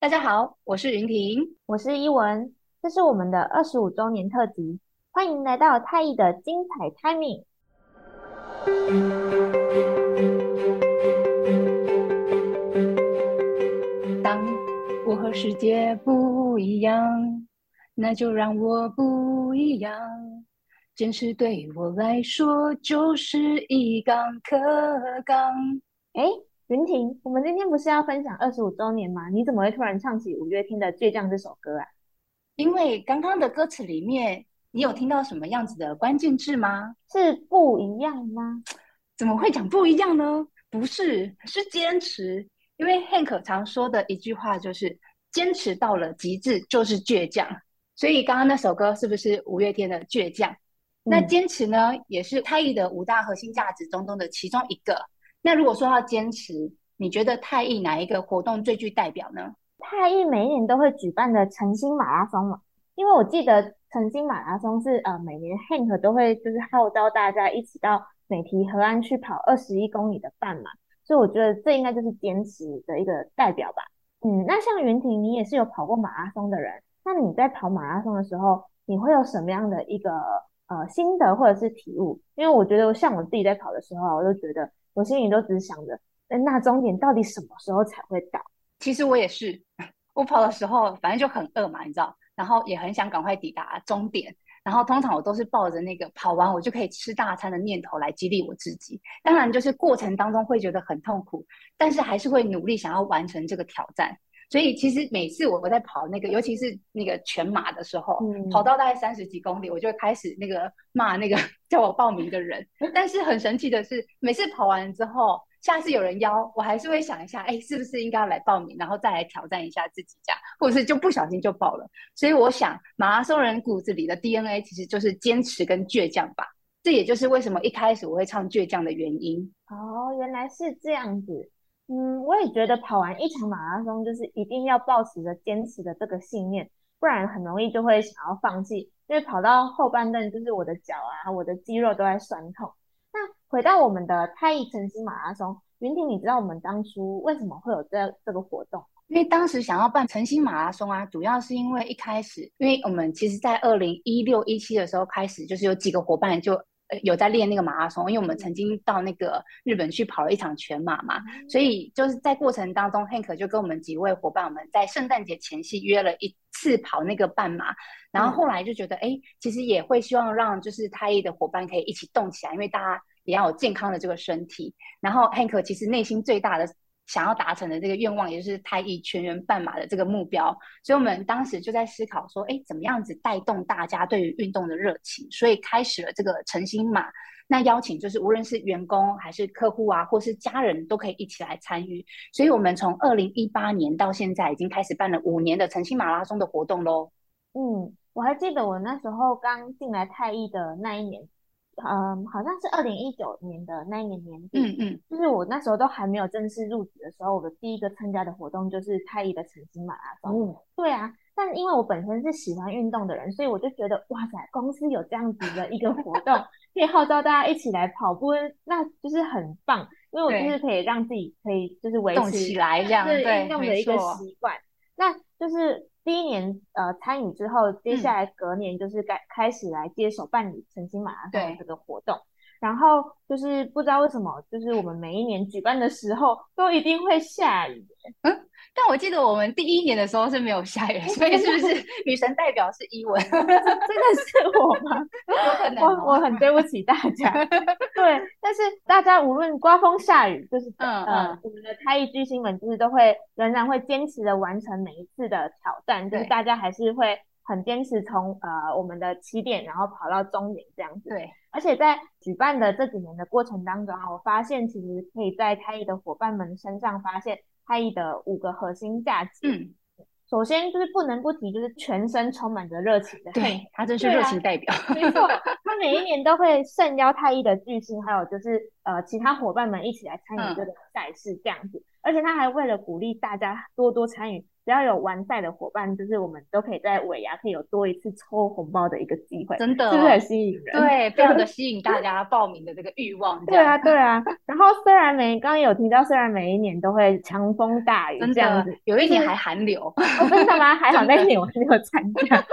大家好，我是云婷，我是依文，这是我们的二十五周年特辑，欢迎来到太毅的精彩 Timing。当我和世界不一样，那就让我不一样。坚持对我来说就是一杠可钢。哎。云婷，我们今天不是要分享二十五周年吗？你怎么会突然唱起五月天的《倔强》这首歌啊？因为刚刚的歌词里面，你有听到什么样子的关键字吗？是不一样吗？怎么会讲不一样呢？不是，是坚持。因为 Hank 常说的一句话就是“坚持到了极致就是倔强”，所以刚刚那首歌是不是五月天的《倔强》？嗯。那坚持呢，也是太毅的五大核心价值中中的其中一个。那如果说要坚持，你觉得太艺哪一个活动最具代表呢？太艺每一年都会举办的晨星马拉松嘛，因为我记得晨星马拉松是呃每年 Hank 都会就是号召大家一起到美堤河岸去跑二十一公里的半马，所以我觉得这应该就是坚持的一个代表吧。嗯，那像云婷，你也是有跑过马拉松的人，那你在跑马拉松的时候，你会有什么样的一个呃心得或者是体悟？因为我觉得像我自己在跑的时候，我就觉得。我心里都只想着，那终点到底什么时候才会到？其实我也是，我跑的时候反正就很饿嘛，你知道，然后也很想赶快抵达终点。然后通常我都是抱着那个跑完我就可以吃大餐的念头来激励我自己。当然，就是过程当中会觉得很痛苦，但是还是会努力想要完成这个挑战。所以其实每次我我在跑那个，尤其是那个全马的时候，嗯、跑到大概三十几公里，我就会开始那个骂那个 叫我报名的人。但是很神奇的是，每次跑完之后，下次有人邀，我还是会想一下，哎，是不是应该要来报名，然后再来挑战一下自己这样，或者是就不小心就报了。所以我想，马拉松人骨子里的 DNA 其实就是坚持跟倔强吧。这也就是为什么一开始我会唱倔强的原因。哦，原来是这样子。嗯，我也觉得跑完一场马拉松，就是一定要抱持着坚持的这个信念，不然很容易就会想要放弃。因为跑到后半段，就是我的脚啊，我的肌肉都在酸痛。那回到我们的太乙晨星马拉松，云婷，你知道我们当初为什么会有这这个活动？因为当时想要办晨星马拉松啊，主要是因为一开始，因为我们其实在二零一六一七的时候开始，就是有几个伙伴就。有在练那个马拉松，因为我们曾经到那个日本去跑了一场全马嘛，所以就是在过程当中，Hank 就跟我们几位伙伴，我们在圣诞节前夕约了一次跑那个半马，然后后来就觉得，哎，其实也会希望让就是太一的伙伴可以一起动起来，因为大家也要有健康的这个身体。然后 Hank 其实内心最大的。想要达成的这个愿望，也就是太毅全员半马的这个目标，所以我们当时就在思考说，哎，怎么样子带动大家对于运动的热情？所以开始了这个晨星马。那邀请就是无论是员工还是客户啊，或是家人都可以一起来参与。所以我们从二零一八年到现在，已经开始办了五年的晨星马拉松的活动喽。嗯，我还记得我那时候刚进来太毅的那一年。嗯，好像是二零一九年的那一年年底，嗯嗯，就是我那时候都还没有正式入职的时候，我的第一个参加的活动就是太乙的晨星马拉松。嗯，对啊，但因为我本身是喜欢运动的人，所以我就觉得哇塞，公司有这样子的一个活动，可以号召大家一起来跑步，那就是很棒，因为我就是可以让自己可以就是维持起来这样对运动的一个习惯，那就是。第一年呃参与之后，接下来隔年就是该开始来接手办理晨星马拉松这个活动，然后就是不知道为什么，就是我们每一年举办的时候都一定会下雨。嗯但我记得我们第一年的时候是没有下雨，所以是不是 女神代表是依文？真的是我吗？有可能，我我很对不起大家。对，但是大家无论刮风下雨，就是嗯呃，我们的太一巨星们就是都会仍然会坚持的完成每一次的挑战，就是大家还是会很坚持从呃我们的起点，然后跑到终点这样子。对，而且在举办的这几年的过程当中啊，我发现其实可以在太艺的伙伴们身上发现。太艺的五个核心价值，嗯，首先就是不能不提，就是全身充满着热情的，对，他真是热情代表，没错，他每一年都会盛邀太艺的巨星，还有就是呃其他伙伴们一起来参与这个赛事这样子，嗯，而且他还为了鼓励大家多多参与，只要有完赛的伙伴，就是我们都可以在尾牙可以有多一次抽红包的一个机会，真的，是不是很吸引人？对，非常的吸引大家报名的这个欲望。对啊，对啊。然后虽然每刚刚有提到，虽然每一年都会强风大雨这样子，有一年还寒流，哦，真的吗？还好 那一年我没有参加。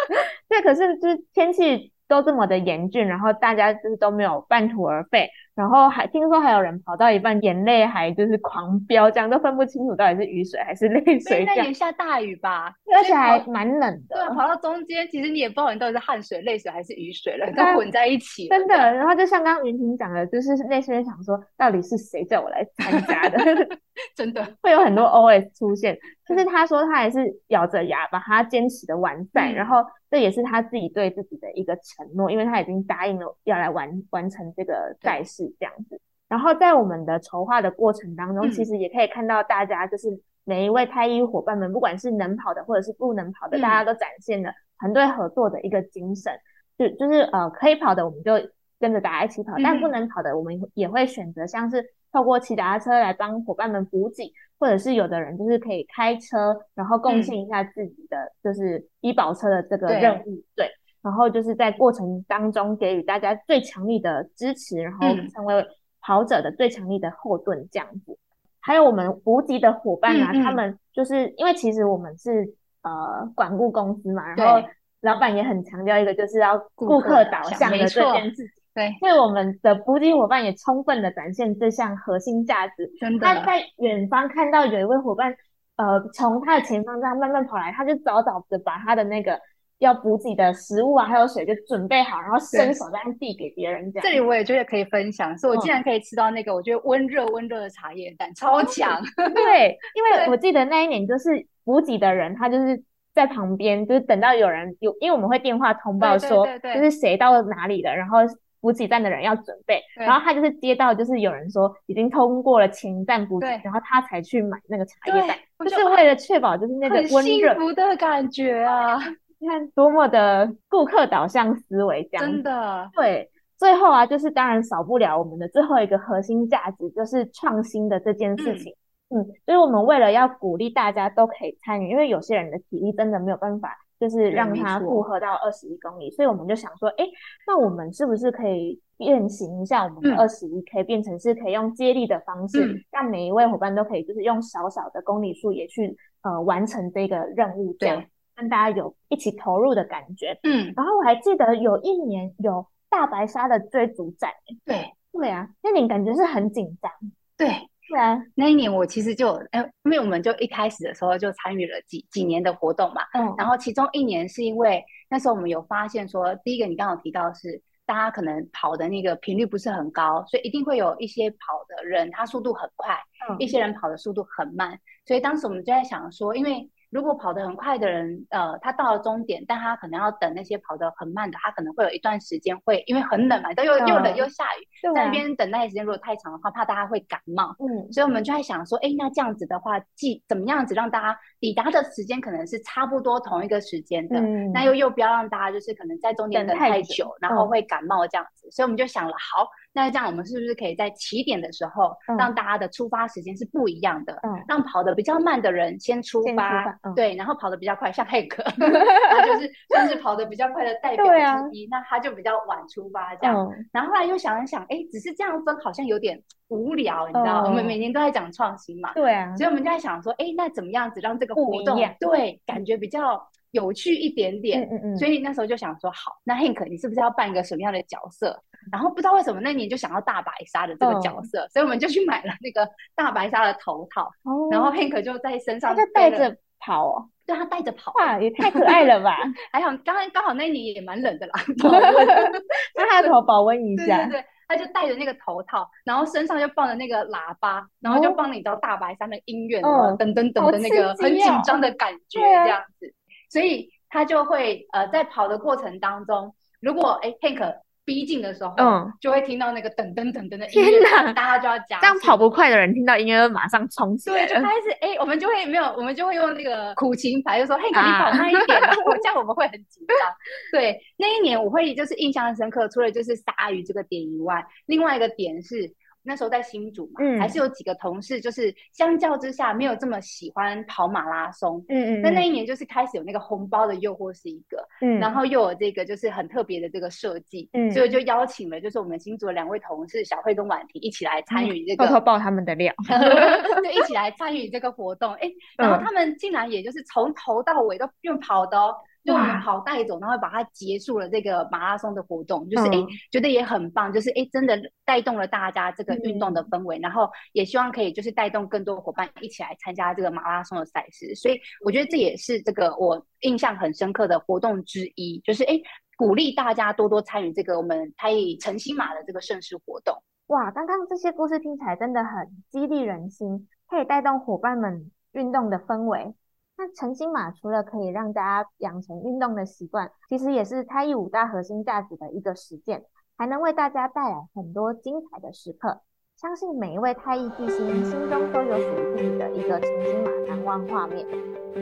对，可是就是天气。都这么的严峻，然后大家就是都没有半途而废，然后还听说还有人跑到一半，眼泪还就是狂飙，这样都分不清楚到底是雨水还是泪水。那也下大雨吧，而且还蛮冷的。对，跑到中间，其实你也不知道你到底是汗水、泪水还是雨水了，都混在一起。真的，然后就像刚刚云婷讲的，就是那些人想说，到底是谁叫我来参加的？真的会有很多 OS 出现。就是他说他还是咬着牙把他坚持的完赛，嗯，然后这也是他自己对自己的一个承诺，因为他已经答应了要来完完成这个赛事这样子。然后在我们的筹划的过程当中，嗯，其实也可以看到大家就是每一位太一伙伴们，不管是能跑的或者是不能跑的，嗯，大家都展现了团队合作的一个精神。就就是呃可以跑的我们就跟着大家一起跑，嗯，但不能跑的我们也会选择像是透过骑脚踏车来帮伙伴们补给。或者是有的人就是可以开车，然后贡献一下自己的就是医保车的这个任务，对，对，然后就是在过程当中给予大家最强力的支持，然后成为跑者的最强力的后盾这样子。嗯、还有我们补给的伙伴啊，嗯嗯他们就是因为其实我们是呃管顾公司嘛，然后老板也很强调一个就是要顾客导向的这件事情。对，因为我们的补给伙伴也充分的展现这项核心价值。真的，他在远方看到有一位伙伴，呃，从他的前方这样慢慢跑来，他就早早的把他的那个要补给的食物啊，还有水就准备好，然后伸手这样递给别人。这样，这里我也觉得可以分享，是我竟然可以吃到那个我觉得温热温热的茶叶蛋，超强。对，因为 我记得那一年就是补给的人，他就是在旁边，就是等到有人有，因为我们会电话通报说，对对对对就是谁到哪里了，然后。补给站的人要准备，然后他就是接到，就是有人说已经通过了前一站补给，然后他才去买那个茶叶蛋，就是为了确保就是那个温热。很幸福的感觉啊！你看多么的顾客导向思维，这样真的对。最后啊，就是当然少不了我们的最后一个核心价值，就是创新的这件事情。嗯，所以我们为了要鼓励大家都可以参与，因为有些人的体力真的没有办法。就是让它负荷到二十一公里，所以我们就想说，哎，那我们是不是可以变形一下我们的二十一 K，变成是可以用接力的方式，嗯，让每一位伙伴都可以就是用小小的公里数也去呃完成这个任务，这样跟大家有一起投入的感觉。嗯，然后我还记得有一年有大白鲨的追逐战，对。对啊，那你感觉是很紧张，对。对啊，那一年我其实就哎，因为我们就一开始的时候就参与了几几年的活动嘛，嗯，然后其中一年是因为那时候我们有发现说，第一个你刚好提到的是大家可能跑的那个频率不是很高，所以一定会有一些跑的人他速度很快，嗯，一些人跑的速度很慢，所以当时我们就在想说，因为。如果跑得很快的人，呃，他到了终点，但他可能要等那些跑得很慢的，他可能会有一段时间会因为很冷嘛，都又又冷又下雨，在那边等待的时间如果太长的话，怕大家会感冒。嗯，所以我们就在想说，哎，那这样子的话，既怎么样子让大家抵达的时间可能是差不多同一个时间的，嗯，那又又不要让大家就是可能在终点等太久，然后会感冒这样子。所以我们就想了，好。那这样，我们是不是可以在起点的时候，让大家的出发时间是不一样的？嗯，让跑得比较慢的人先出发，出发嗯、对，然后跑得比较快，像黑客，他就是算是跑得比较快的代表之一，啊、那他就比较晚出发这样。嗯、然后后来又想一想，哎，只是这样分好像有点无聊，你知道？嗯、我们每年都在讲创新嘛，对啊，所以我们就在想说，哎，那怎么样子让这个活动对感觉比较有趣一点点？嗯嗯，嗯所以那时候就想说，好，那 Hank，你是不是要扮一个什么样的角色？然后不知道为什么那年就想要大白鲨的这个角色，oh. 所以我们就去买了那个大白鲨的头套，oh. 然后 Hank 就在身上，他就带着跑哦，对，他带着跑，哇，也太可爱了吧！还好刚刚刚好那年也蛮冷的啦 那他的头保温一下，对对对，他就戴着那个头套，然后身上就放着那个喇叭，然后就放你到大白鲨的音乐，哦，噔噔噔的那个很紧张的感觉这样子，所以他就会呃在跑的过程当中，如果哎 Hank 逼近的时候，嗯，就会听到那个噔噔噔噔的音乐，大家就要加。这样跑不快的人听到音乐，马上冲起来。对，就开始哎、欸，我们就会没有，我们就会用那个苦情牌，就说：“嘿，你跑慢一点。啊”这样我们会很紧张。对，那一年我会就是印象深刻，除了就是鲨鱼这个点以外，另外一个点是那时候在新竹嘛，嗯，还是有几个同事就是相较之下没有这么喜欢跑马拉松，嗯嗯，那那一年就是开始有那个红包的诱惑是一个，嗯，然后又有这个就是很特别的这个设计，嗯，所以就邀请了就是我们新竹的两位同事小慧跟婉婷一起来参与这个，偷偷爆他们的料，就一起来参与这个活动，哎，然后他们竟然也就是从头到尾都用跑的哦。就我们跑带走，然后把它结束了这个马拉松的活动，就是哎、嗯，觉得也很棒，就是哎，真的带动了大家这个运动的氛围，嗯、然后也希望可以就是带动更多伙伴一起来参加这个马拉松的赛事，所以我觉得这也是这个我印象很深刻的活动之一，就是哎，鼓励大家多多参与这个我们太乙晨星马的这个盛事活动。哇，刚刚这些故事听起来真的很激励人心，可以带动伙伴们运动的氛围。那晨星马除了可以让大家养成运动的习惯，其实也是太乙五大核心价值的一个实践，还能为大家带来很多精彩的时刻。相信每一位太乙巨星心中都有属于自己的一个晨星马难忘画面。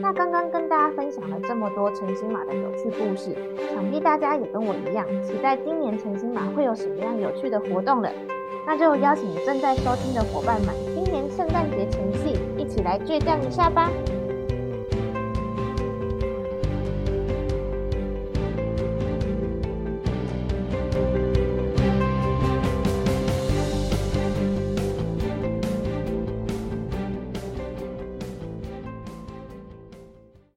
那刚刚跟大家分享了这么多晨星马的有趣故事，想必大家也跟我一样，期待今年晨星马会有什么样有趣的活动了。那就邀请正在收听的伙伴们，今年圣诞节前夕一起来倔强一下吧。